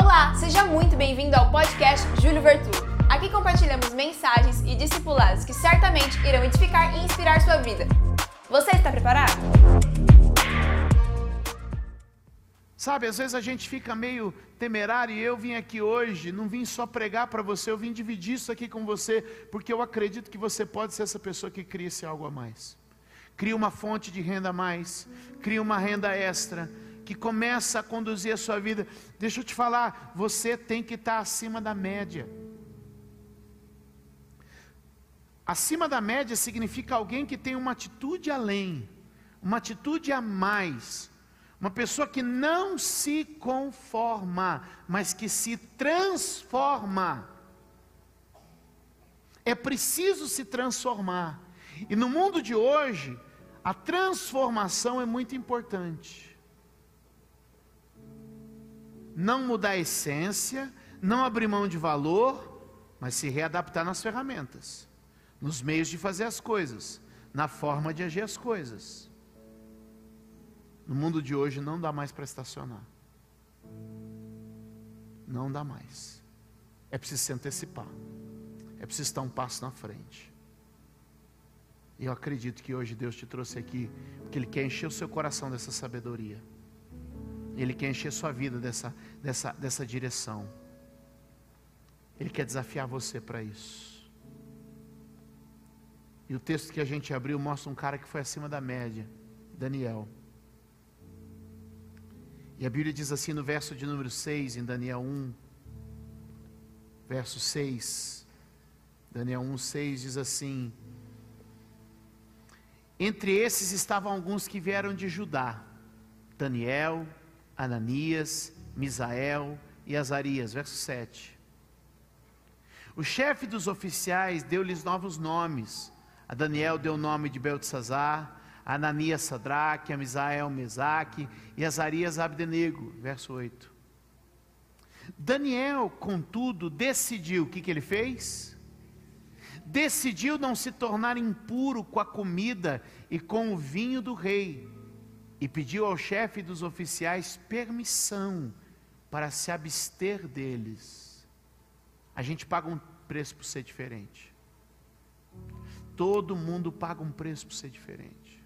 Olá, seja muito bem-vindo ao podcast Júlio Vertu. Aqui compartilhamos mensagens e discipulados que certamente irão edificar e inspirar sua vida. Você está preparado? Sabe, às vezes a gente fica meio temerário e eu vim aqui hoje, não vim só pregar para você, eu vim dividir isso aqui com você, porque eu acredito que você pode ser essa pessoa que cria esse algo a mais. Cria uma fonte de renda a mais, cria uma renda extra, que começa a conduzir a sua vida. Deixa eu te falar, você tem que estar acima da média. Acima da média significa alguém que tem uma atitude além, uma atitude a mais uma pessoa que não se conforma, mas que se transforma. É preciso se transformar. E no mundo de hoje, a transformação é muito importante. Não mudar a essência, não abrir mão de valor, mas se readaptar nas ferramentas, nos meios de fazer as coisas, na forma de agir as coisas. No mundo de hoje não dá mais para estacionar. Não dá mais. É preciso se antecipar. É preciso estar um passo na frente. E eu acredito que hoje Deus te trouxe aqui, porque Ele quer encher o seu coração dessa sabedoria. Ele quer encher sua vida dessa, dessa, dessa direção. Ele quer desafiar você para isso. E o texto que a gente abriu mostra um cara que foi acima da média, Daniel. E a Bíblia diz assim no verso de número 6, em Daniel 1, verso 6. Daniel 1, 6 diz assim: Entre esses estavam alguns que vieram de Judá: Daniel, Ananias, Misael e Azarias. Verso 7. O chefe dos oficiais deu-lhes novos nomes. A Daniel deu o nome de Beltesazar, Ananias Sadraque, Amisael Mesaque e Azarias Abdenego, verso 8. Daniel, contudo, decidiu, o que, que ele fez? Decidiu não se tornar impuro com a comida e com o vinho do rei, e pediu ao chefe dos oficiais permissão para se abster deles. A gente paga um preço por ser diferente. Todo mundo paga um preço por ser diferente.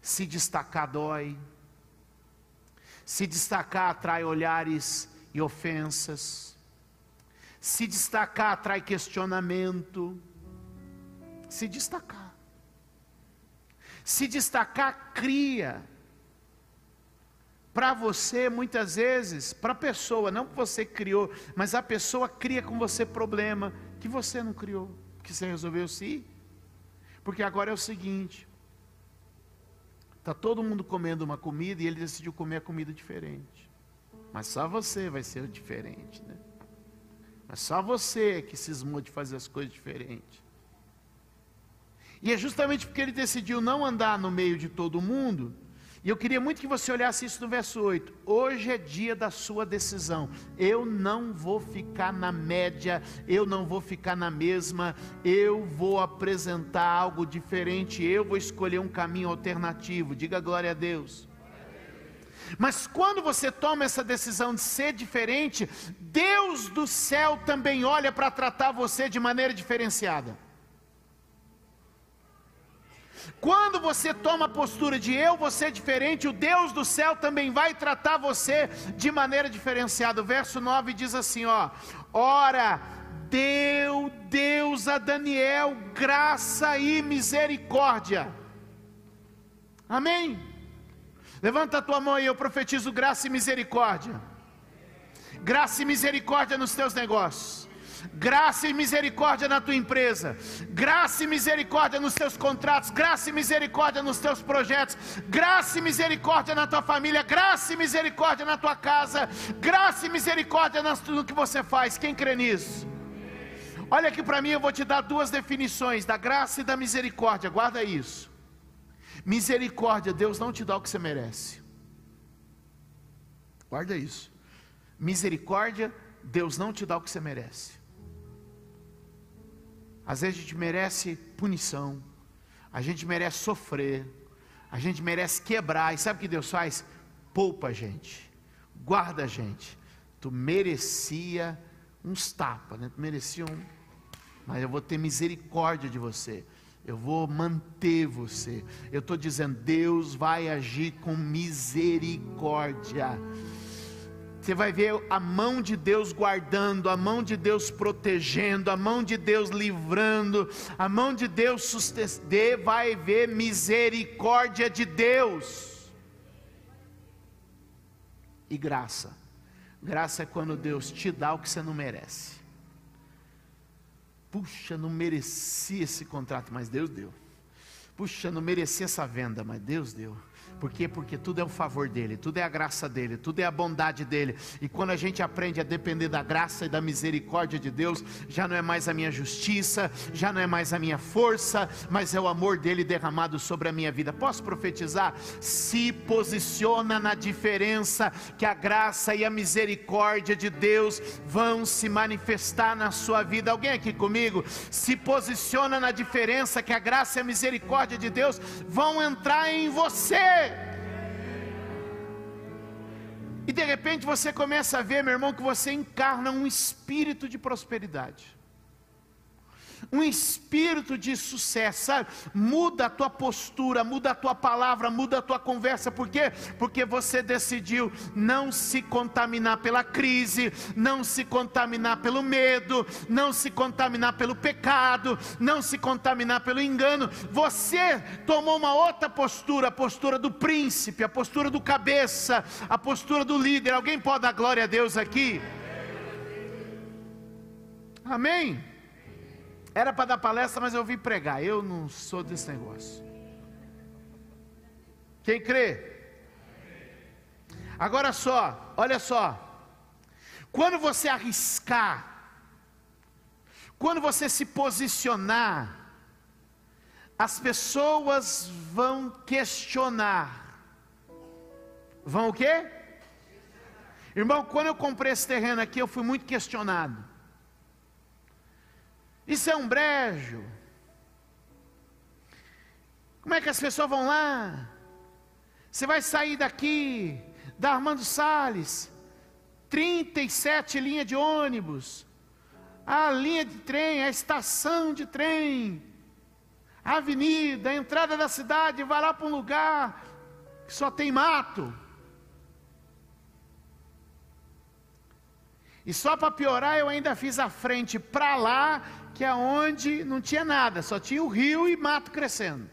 Se destacar dói. Se destacar atrai olhares e ofensas. Se destacar atrai questionamento. Se destacar. Se destacar cria para você, muitas vezes, para a pessoa, não que você criou, mas a pessoa cria com você problema que você não criou, que você resolveu sim. Porque agora é o seguinte: Está todo mundo comendo uma comida e ele decidiu comer a comida diferente. Mas só você vai ser diferente, né? Mas só você que cismou de fazer as coisas diferentes. E é justamente porque ele decidiu não andar no meio de todo mundo e eu queria muito que você olhasse isso no verso 8. Hoje é dia da sua decisão. Eu não vou ficar na média, eu não vou ficar na mesma, eu vou apresentar algo diferente, eu vou escolher um caminho alternativo. Diga glória a Deus. Mas quando você toma essa decisão de ser diferente, Deus do céu também olha para tratar você de maneira diferenciada. Quando você toma a postura de eu vou ser diferente, o Deus do céu também vai tratar você de maneira diferenciada. O verso 9 diz assim: ó, ora, deu Deus a Daniel graça e misericórdia. Amém? Levanta a tua mão e eu profetizo graça e misericórdia. Graça e misericórdia nos teus negócios graça e misericórdia na tua empresa, graça e misericórdia nos teus contratos, graça e misericórdia nos teus projetos, graça e misericórdia na tua família, graça e misericórdia na tua casa, graça e misericórdia no que você faz. Quem crê nisso? Olha aqui para mim, eu vou te dar duas definições da graça e da misericórdia. Guarda isso. Misericórdia, Deus não te dá o que você merece. Guarda isso. Misericórdia, Deus não te dá o que você merece. Às vezes a gente merece punição, a gente merece sofrer, a gente merece quebrar. E sabe o que Deus faz? Poupa a gente, guarda, gente. Tu merecia uns tapas, né? Tu merecia um. Mas eu vou ter misericórdia de você. Eu vou manter você. Eu estou dizendo, Deus vai agir com misericórdia. Você vai ver a mão de Deus guardando, a mão de Deus protegendo, a mão de Deus livrando, a mão de Deus sustentando. Vai ver misericórdia de Deus. E graça. Graça é quando Deus te dá o que você não merece. Puxa, não merecia esse contrato, mas Deus deu. Puxa, não merecia essa venda, mas Deus deu. Por quê? Porque tudo é o favor dele, tudo é a graça dele, tudo é a bondade dele. E quando a gente aprende a depender da graça e da misericórdia de Deus, já não é mais a minha justiça, já não é mais a minha força, mas é o amor dele derramado sobre a minha vida. Posso profetizar? Se posiciona na diferença que a graça e a misericórdia de Deus vão se manifestar na sua vida. Alguém aqui comigo? Se posiciona na diferença que a graça e a misericórdia de Deus vão entrar em você. E de repente você começa a ver, meu irmão, que você encarna um espírito de prosperidade um espírito de sucesso, sabe? Muda a tua postura, muda a tua palavra, muda a tua conversa, por quê? Porque você decidiu não se contaminar pela crise, não se contaminar pelo medo, não se contaminar pelo pecado, não se contaminar pelo engano. Você tomou uma outra postura, a postura do príncipe, a postura do cabeça, a postura do líder. Alguém pode dar glória a Deus aqui? Amém? Era para dar palestra, mas eu vim pregar. Eu não sou desse negócio. Quem crê? Agora só, olha só. Quando você arriscar, quando você se posicionar, as pessoas vão questionar. Vão o quê? Irmão, quando eu comprei esse terreno aqui, eu fui muito questionado. Isso é um brejo. Como é que as pessoas vão lá? Você vai sair daqui, da Armando Salles, 37 linhas de ônibus, a linha de trem, a estação de trem, a avenida, a entrada da cidade, vai lá para um lugar que só tem mato. E só para piorar, eu ainda fiz a frente para lá que é onde não tinha nada, só tinha o rio e mato crescendo.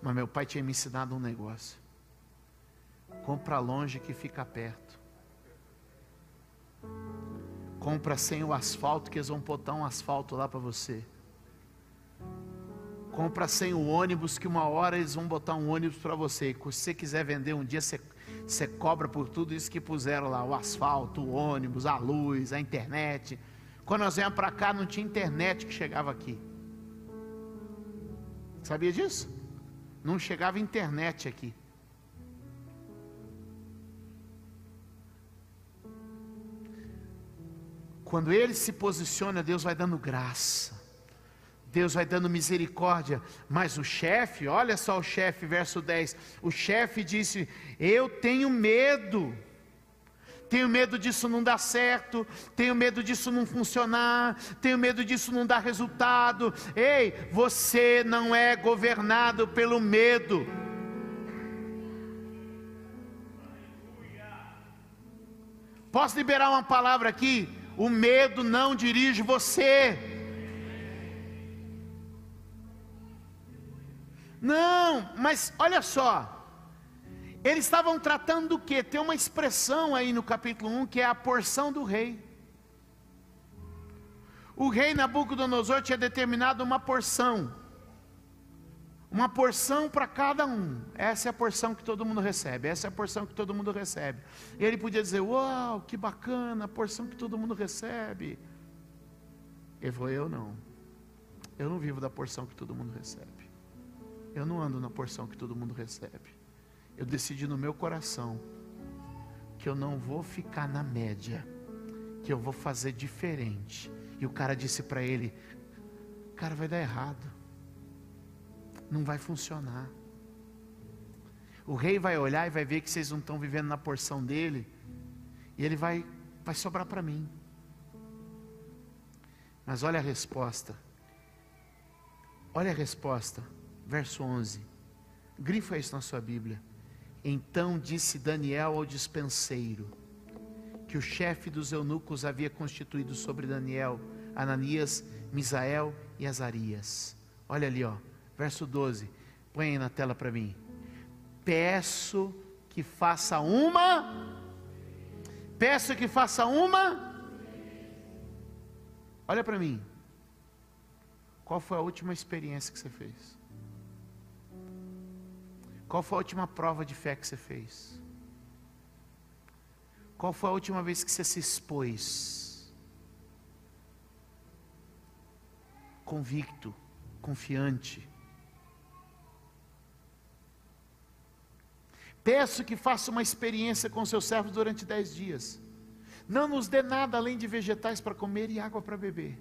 Mas meu pai tinha me ensinado um negócio. Compra longe que fica perto. Compra sem o asfalto, que eles vão botar um asfalto lá para você. Compra sem o ônibus, que uma hora eles vão botar um ônibus para você. E se você quiser vender um dia, você você cobra por tudo isso que puseram lá: o asfalto, o ônibus, a luz, a internet. Quando nós viemos para cá, não tinha internet que chegava aqui. Sabia disso? Não chegava internet aqui. Quando ele se posiciona, Deus vai dando graça. Deus vai dando misericórdia, mas o chefe, olha só o chefe, verso 10: o chefe disse: Eu tenho medo, tenho medo disso não dar certo, tenho medo disso não funcionar, tenho medo disso não dar resultado. Ei, você não é governado pelo medo. Posso liberar uma palavra aqui? O medo não dirige você. Não, mas olha só. Eles estavam tratando do que? Tem uma expressão aí no capítulo 1 que é a porção do rei. O rei Nabucodonosor tinha determinado uma porção. Uma porção para cada um. Essa é a porção que todo mundo recebe. Essa é a porção que todo mundo recebe. E ele podia dizer: Uau, que bacana, a porção que todo mundo recebe. Ele falou: Eu não. Eu não vivo da porção que todo mundo recebe. Eu não ando na porção que todo mundo recebe. Eu decidi no meu coração que eu não vou ficar na média, que eu vou fazer diferente. E o cara disse para ele: Cara, vai dar errado. não vai funcionar. O rei vai olhar e vai ver que vocês não estão vivendo na porção dele, e ele vai, vai sobrar para mim. Mas olha a resposta. Olha a resposta, verso 11. Grifa isso na sua Bíblia. Então disse Daniel ao dispenseiro, que o chefe dos eunucos havia constituído sobre Daniel, Ananias, Misael e Azarias. Olha ali, ó, verso 12. Põe aí na tela para mim. Peço que faça uma. Peço que faça uma. Olha para mim. Qual foi a última experiência que você fez? Qual foi a última prova de fé que você fez? Qual foi a última vez que você se expôs? Convicto, confiante. Peço que faça uma experiência com seus servos durante dez dias. Não nos dê nada além de vegetais para comer e água para beber.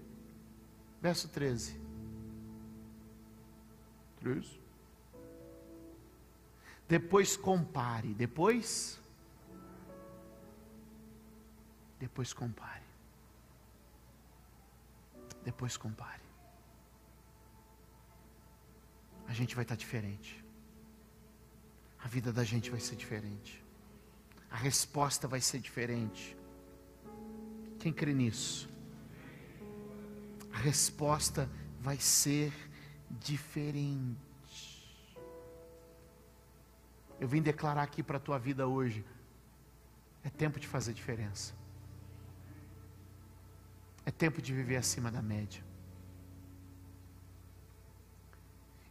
Verso 13. 13. Depois compare. Depois depois compare. Depois compare. A gente vai estar diferente. A vida da gente vai ser diferente. A resposta vai ser diferente. Quem crê nisso? A resposta vai ser diferente. Eu vim declarar aqui para a tua vida hoje. É tempo de fazer diferença. É tempo de viver acima da média.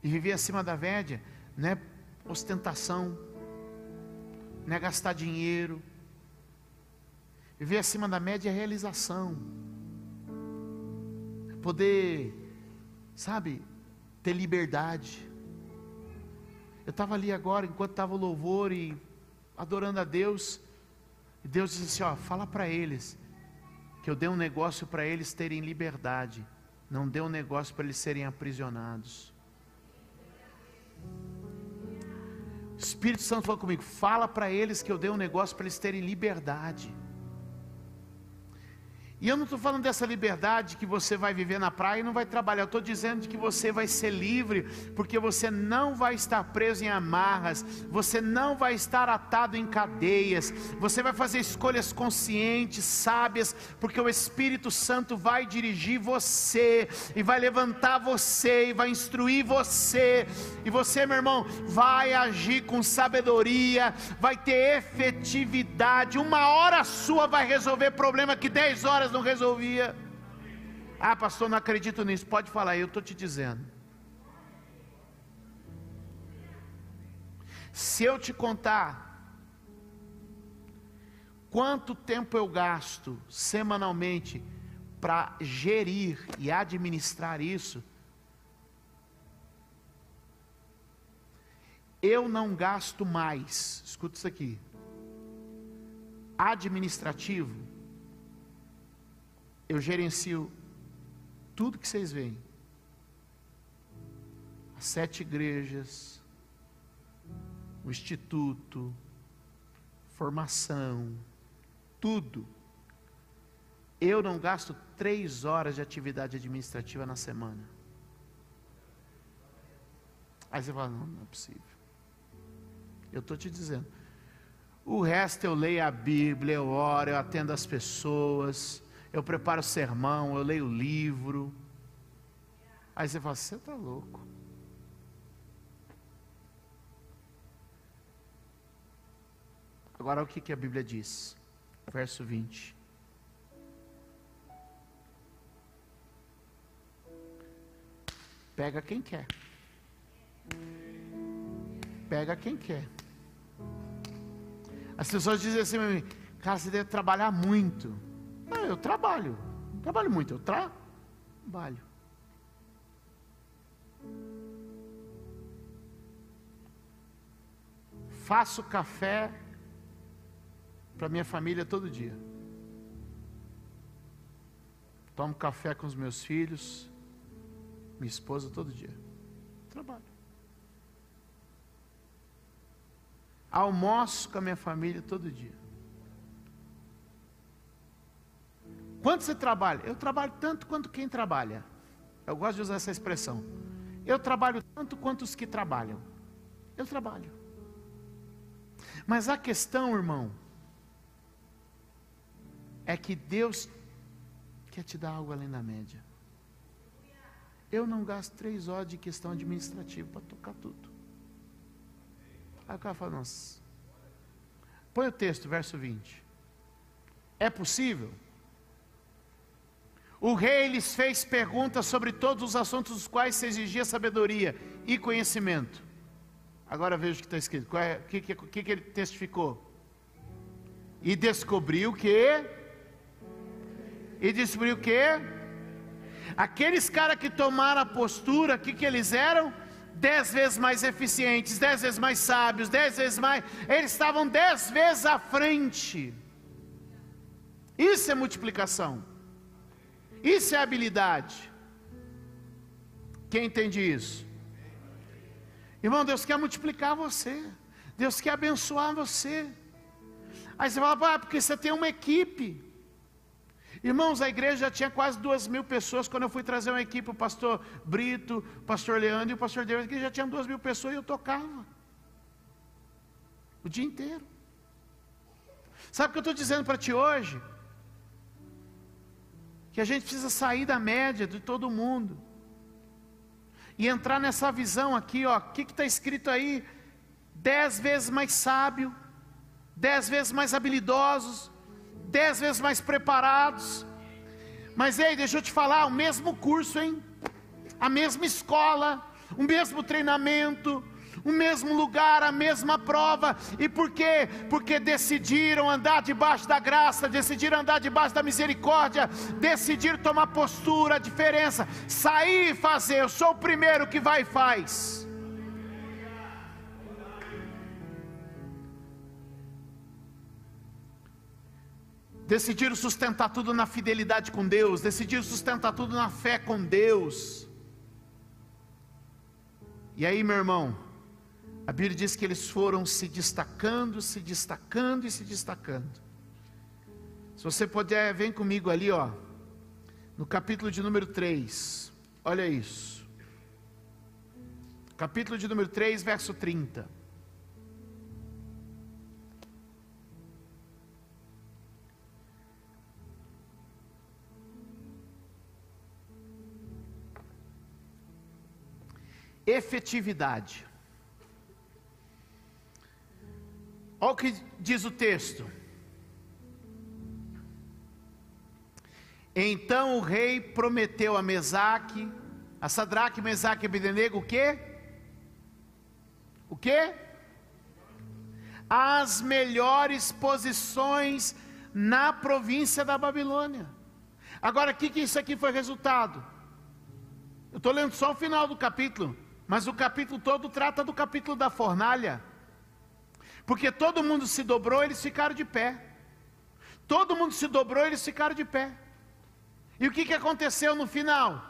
E viver acima da média não é ostentação, não é gastar dinheiro. Viver acima da média é realização. É poder, sabe, ter liberdade. Eu estava ali agora, enquanto estava o louvor e adorando a Deus, e Deus disse assim: ó, fala para eles que eu dei um negócio para eles terem liberdade, não dei um negócio para eles serem aprisionados. O Espírito Santo falou comigo: fala para eles que eu dei um negócio para eles terem liberdade. E eu não estou falando dessa liberdade que você vai viver na praia e não vai trabalhar. Eu estou dizendo que você vai ser livre, porque você não vai estar preso em amarras, você não vai estar atado em cadeias, você vai fazer escolhas conscientes, sábias, porque o Espírito Santo vai dirigir você, e vai levantar você, e vai instruir você, e você, meu irmão, vai agir com sabedoria, vai ter efetividade. Uma hora sua vai resolver problema que dez horas não resolvia. Ah, pastor, não acredito nisso. Pode falar, eu estou te dizendo. Se eu te contar quanto tempo eu gasto semanalmente para gerir e administrar isso, eu não gasto mais, escuta isso aqui, administrativo eu gerencio tudo que vocês veem. As sete igrejas, o instituto, formação, tudo. Eu não gasto três horas de atividade administrativa na semana. Aí você fala, não, não é possível. Eu estou te dizendo. O resto eu leio a Bíblia, eu oro, eu atendo as pessoas eu preparo sermão, eu leio livro. Aí você fala, você está louco. Agora o que, que a Bíblia diz? Verso 20. Pega quem quer. Pega quem quer. As pessoas dizem assim cara, você deve trabalhar muito. Não, eu trabalho. Não trabalho muito, eu tra trabalho. Faço café para minha família todo dia. Tomo café com os meus filhos, minha esposa todo dia. Trabalho. Almoço com a minha família todo dia. Quanto você trabalha? Eu trabalho tanto quanto quem trabalha. Eu gosto de usar essa expressão. Eu trabalho tanto quanto os que trabalham. Eu trabalho. Mas a questão, irmão, é que Deus quer te dar algo além da média. Eu não gasto três horas de questão administrativa para tocar tudo. Aí o cara fala, nossa. Põe o texto, verso 20. É possível? O rei lhes fez perguntas sobre todos os assuntos dos quais se exigia sabedoria e conhecimento. Agora veja o que está escrito. É, o que, que, que, que ele testificou? E descobriu que. E descobriu que. Aqueles caras que tomaram a postura, o que, que eles eram? Dez vezes mais eficientes, dez vezes mais sábios, dez vezes mais. Eles estavam dez vezes à frente. Isso é multiplicação. Isso é habilidade. Quem entende isso? Irmão, Deus quer multiplicar você. Deus quer abençoar você. Aí você fala, ah, porque você tem uma equipe. Irmãos, a igreja já tinha quase duas mil pessoas. Quando eu fui trazer uma equipe, o pastor Brito, o pastor Leandro e o pastor Deus, que já tinha duas mil pessoas e eu tocava. O dia inteiro. Sabe o que eu estou dizendo para ti hoje? Que a gente precisa sair da média de todo mundo e entrar nessa visão aqui, ó. O que está escrito aí? Dez vezes mais sábio, dez vezes mais habilidosos, dez vezes mais preparados. Mas ei, deixa eu te falar, o mesmo curso, hein? A mesma escola, o mesmo treinamento, o mesmo lugar, a mesma prova. E por quê? Porque decidiram andar debaixo da graça, decidiram andar debaixo da misericórdia, decidiram tomar postura, a diferença, sair e fazer. Eu sou o primeiro que vai e faz. Decidiram sustentar tudo na fidelidade com Deus, decidiram sustentar tudo na fé com Deus. E aí, meu irmão, a Bíblia diz que eles foram se destacando, se destacando e se destacando. Se você puder, vem comigo ali, ó, no capítulo de número 3. Olha isso. Capítulo de número 3, verso 30. Efetividade. Olha o que diz o texto. Então o rei prometeu a Mesaque, a Sadraque, Mesaque e Abednego o quê? O quê? As melhores posições na província da Babilônia. Agora, o que, que isso aqui foi resultado? Eu estou lendo só o final do capítulo, mas o capítulo todo trata do capítulo da fornalha. Porque todo mundo se dobrou, eles ficaram de pé. Todo mundo se dobrou, eles ficaram de pé. E o que, que aconteceu no final?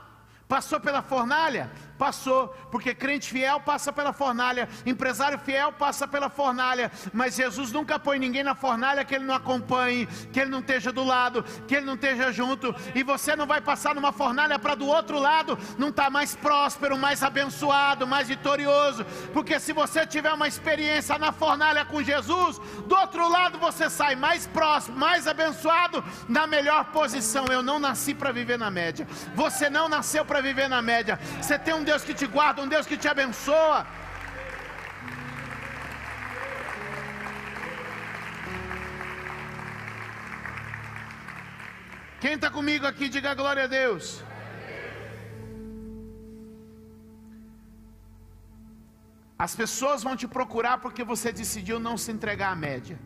Passou pela fornalha? Passou, porque crente fiel passa pela fornalha, empresário fiel passa pela fornalha, mas Jesus nunca põe ninguém na fornalha que ele não acompanhe, que ele não esteja do lado, que ele não esteja junto, e você não vai passar numa fornalha para do outro lado não estar tá mais próspero, mais abençoado, mais vitorioso, porque se você tiver uma experiência na fornalha com Jesus, do outro lado você sai mais próximo, mais abençoado, na melhor posição. Eu não nasci para viver na média, você não nasceu para viver na média, você tem um Deus que te guarda, um Deus que te abençoa. Quem está comigo aqui, diga glória a Deus. As pessoas vão te procurar porque você decidiu não se entregar à média.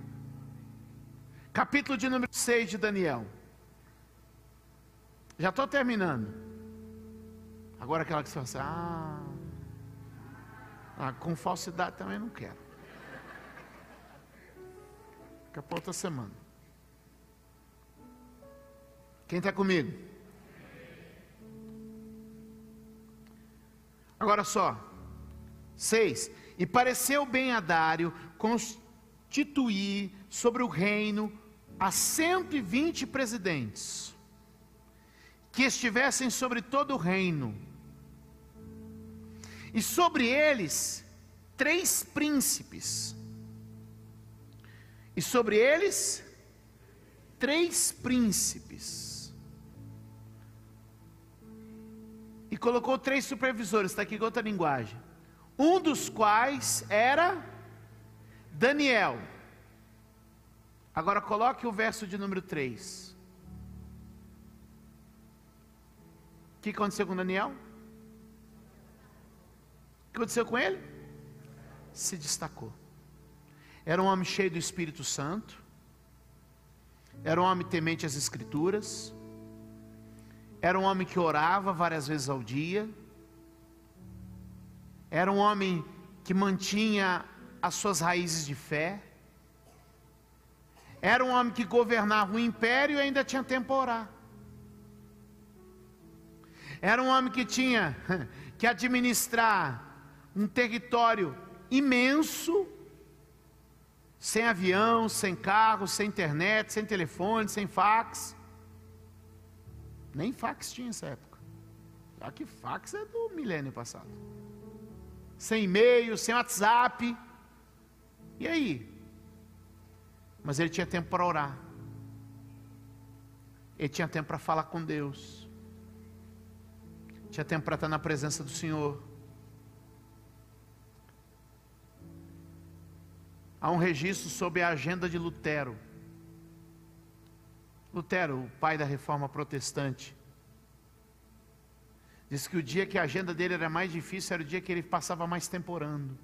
Capítulo de número 6 de Daniel. Já estou terminando. Agora aquela que você fala assim, ah, ah, com falsidade também não quero. Fica para outra semana. Quem está comigo? Agora só. Seis. E pareceu bem a Dário tituir sobre o reino a 120 presidentes que estivessem sobre todo o reino, e sobre eles três príncipes, e sobre eles três príncipes, e colocou três supervisores, está aqui com outra linguagem, um dos quais era Daniel. Agora coloque o verso de número 3. O que aconteceu com Daniel? O que aconteceu com ele? Se destacou. Era um homem cheio do Espírito Santo. Era um homem temente às Escrituras. Era um homem que orava várias vezes ao dia. Era um homem que mantinha as suas raízes de fé. Era um homem que governava o império e ainda tinha tempo para orar. Era um homem que tinha que administrar um território imenso, sem avião, sem carro, sem internet, sem telefone, sem fax. Nem fax tinha nessa época. Já que fax é do milênio passado. Sem e-mail, sem WhatsApp. E aí? Mas ele tinha tempo para orar. Ele tinha tempo para falar com Deus. Tinha tempo para estar na presença do Senhor. Há um registro sobre a agenda de Lutero. Lutero, o pai da reforma protestante, disse que o dia que a agenda dele era mais difícil era o dia que ele passava mais tempo orando.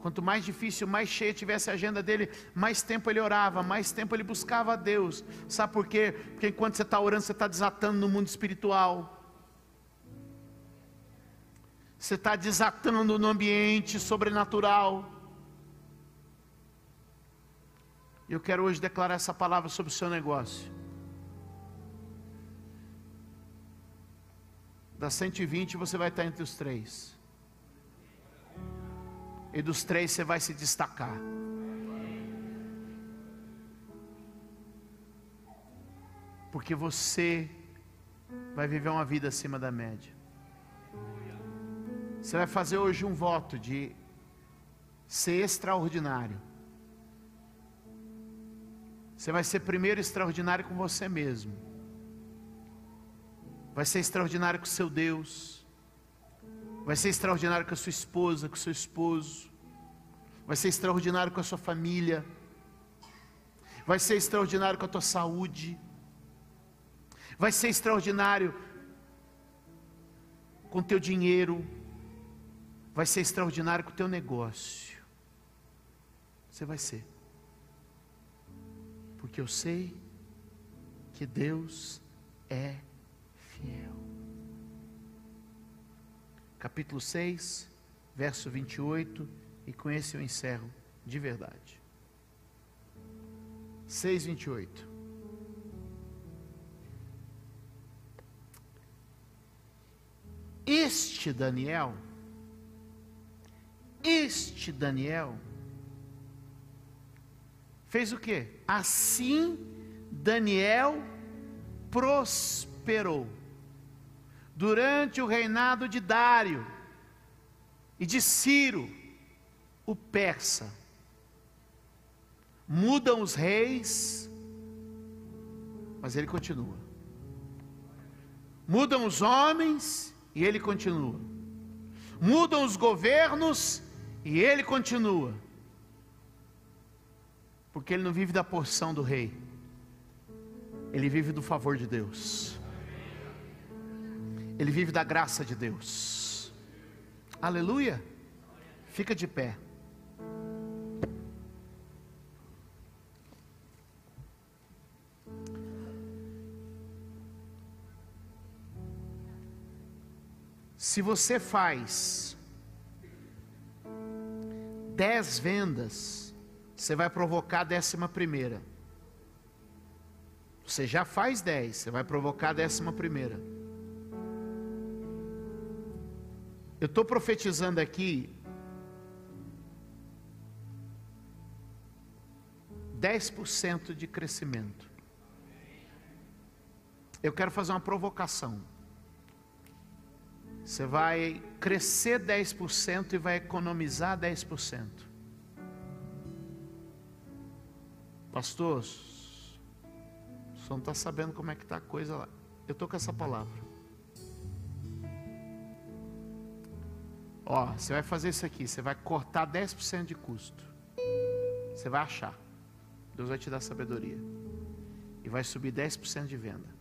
Quanto mais difícil, mais cheia tivesse a agenda dele, mais tempo ele orava, mais tempo ele buscava a Deus. Sabe por quê? Porque enquanto você está orando, você está desatando no mundo espiritual. Você está desatando no ambiente sobrenatural. Eu quero hoje declarar essa palavra sobre o seu negócio. Das 120 você vai estar entre os três. E dos três você vai se destacar. Porque você vai viver uma vida acima da média. Você vai fazer hoje um voto de ser extraordinário. Você vai ser primeiro extraordinário com você mesmo. Vai ser extraordinário com seu Deus. Vai ser extraordinário com a sua esposa, com seu esposo. Vai ser extraordinário com a sua família. Vai ser extraordinário com a tua saúde. Vai ser extraordinário com teu dinheiro. Vai ser extraordinário com o teu negócio. Você vai ser. Porque eu sei que Deus é fiel capítulo 6, verso 28, e com esse eu encerro de verdade. 6, 28. Este Daniel, este Daniel, fez o que? Assim Daniel prosperou durante o reinado de Dário e de Ciro, o persa. Mudam os reis, mas ele continua. Mudam os homens e ele continua. Mudam os governos e ele continua. Porque ele não vive da porção do rei, ele vive do favor de Deus. Ele vive da graça de Deus. Aleluia. Fica de pé. Se você faz dez vendas, você vai provocar a décima primeira. Você já faz dez, você vai provocar a décima primeira. Eu estou profetizando aqui dez por cento de crescimento. Eu quero fazer uma provocação. Você vai crescer 10% e vai economizar 10%. Pastor, você não está sabendo como é que está a coisa lá. Eu estou com essa palavra. Ó, você vai fazer isso aqui, você vai cortar 10% de custo. Você vai achar. Deus vai te dar sabedoria. E vai subir 10% de venda.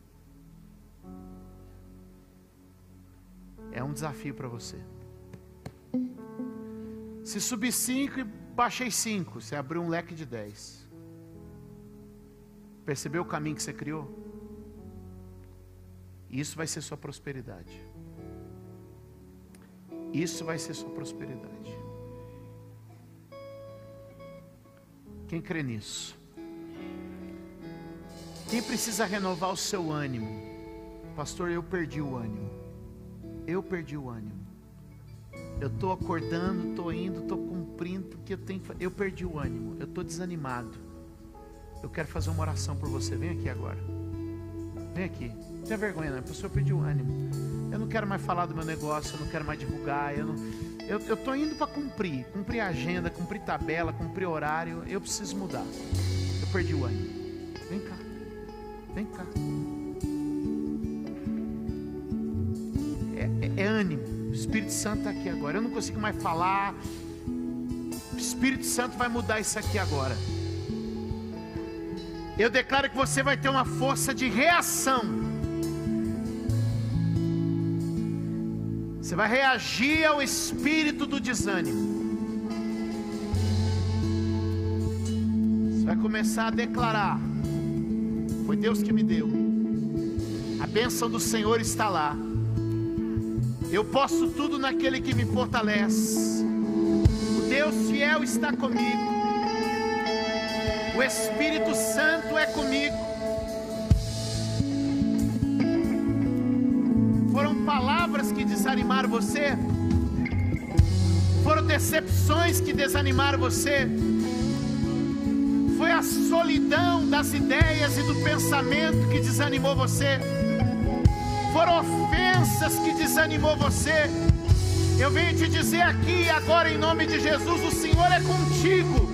É um desafio para você. Se subir 5 e baixei 5, você abriu um leque de 10. Percebeu o caminho que você criou? Isso vai ser sua prosperidade. Isso vai ser sua prosperidade. Quem crê nisso? Quem precisa renovar o seu ânimo? Pastor, eu perdi o ânimo eu perdi o ânimo. Eu estou acordando, estou indo, estou cumprindo, porque eu tenho. Eu perdi o ânimo, eu estou desanimado. Eu quero fazer uma oração por você. Vem aqui agora. Vem aqui. Não tenha vergonha, não. Eu perdi o ânimo. Eu não quero mais falar do meu negócio, eu não quero mais divulgar. Eu estou indo para cumprir, cumprir a agenda, cumprir tabela, cumprir horário. Eu preciso mudar. Eu perdi o ânimo. Espírito Santo está aqui agora. Eu não consigo mais falar. O Espírito Santo vai mudar isso aqui agora. Eu declaro que você vai ter uma força de reação. Você vai reagir ao espírito do desânimo. Você vai começar a declarar: Foi Deus que me deu. A bênção do Senhor está lá. Eu posso tudo naquele que me fortalece. O Deus fiel está comigo. O Espírito Santo é comigo. Foram palavras que desanimaram você? Foram decepções que desanimaram você? Foi a solidão das ideias e do pensamento que desanimou você? Foram ofensas que desanimou você. Eu venho te dizer aqui agora em nome de Jesus, o Senhor é contigo.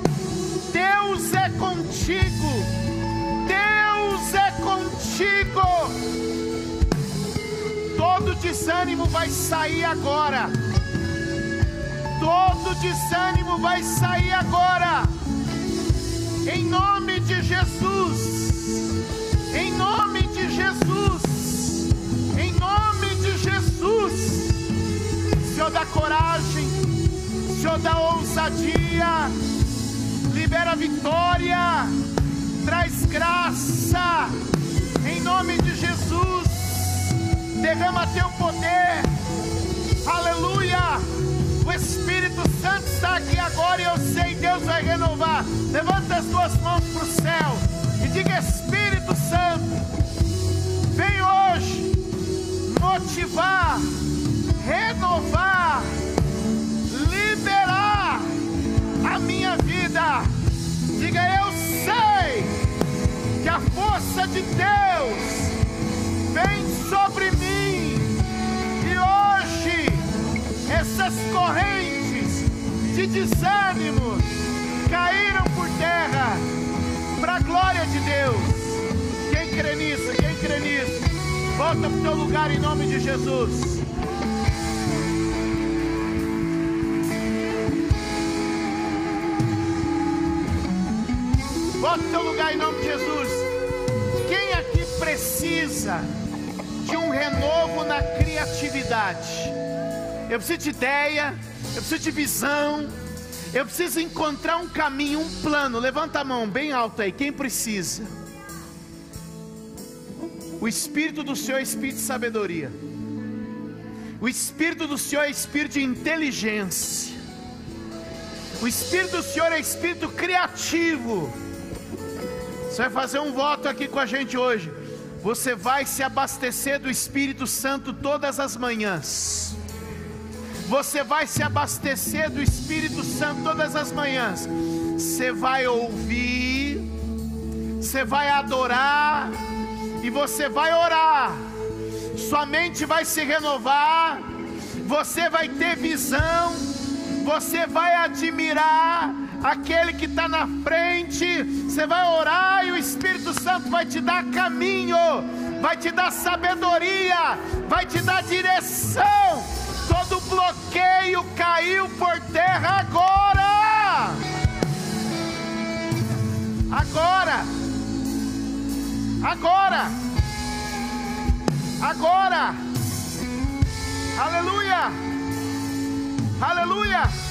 Deus é contigo. Deus é contigo. Todo desânimo vai sair agora. Todo desânimo vai sair agora. Em nome de Jesus. Em nome de. Jesus. Da coragem, Senhor da ousadia, libera vitória, traz graça, em nome de Jesus. Derrama teu poder, aleluia. O Espírito Santo está aqui agora e eu sei Deus vai renovar. Levanta as tuas mãos para o céu e diga: Espírito Santo, vem hoje motivar, renovar, liberar a minha vida. Diga, eu sei que a força de Deus vem sobre mim e hoje essas correntes de desânimo caíram por terra para a glória de Deus. Quem crê nisso? Quem crê nisso? Volta para o teu lugar em nome de Jesus. Volta para o teu lugar em nome de Jesus. Quem aqui precisa de um renovo na criatividade? Eu preciso de ideia, eu preciso de visão, eu preciso encontrar um caminho, um plano. Levanta a mão bem alto aí, quem precisa? O Espírito do Senhor é Espírito de sabedoria. O Espírito do Senhor é Espírito de inteligência. O Espírito do Senhor é Espírito criativo. Você vai fazer um voto aqui com a gente hoje. Você vai se abastecer do Espírito Santo todas as manhãs. Você vai se abastecer do Espírito Santo todas as manhãs. Você vai ouvir você vai adorar e você vai orar. Sua mente vai se renovar, você vai ter visão, você vai admirar aquele que está na frente. Você vai orar e o Espírito Santo vai te dar caminho, vai te dar sabedoria, vai te dar direção. Todo bloqueio caiu por terra agora. Agora. Agora. Agora. Aleluia. Aleluia.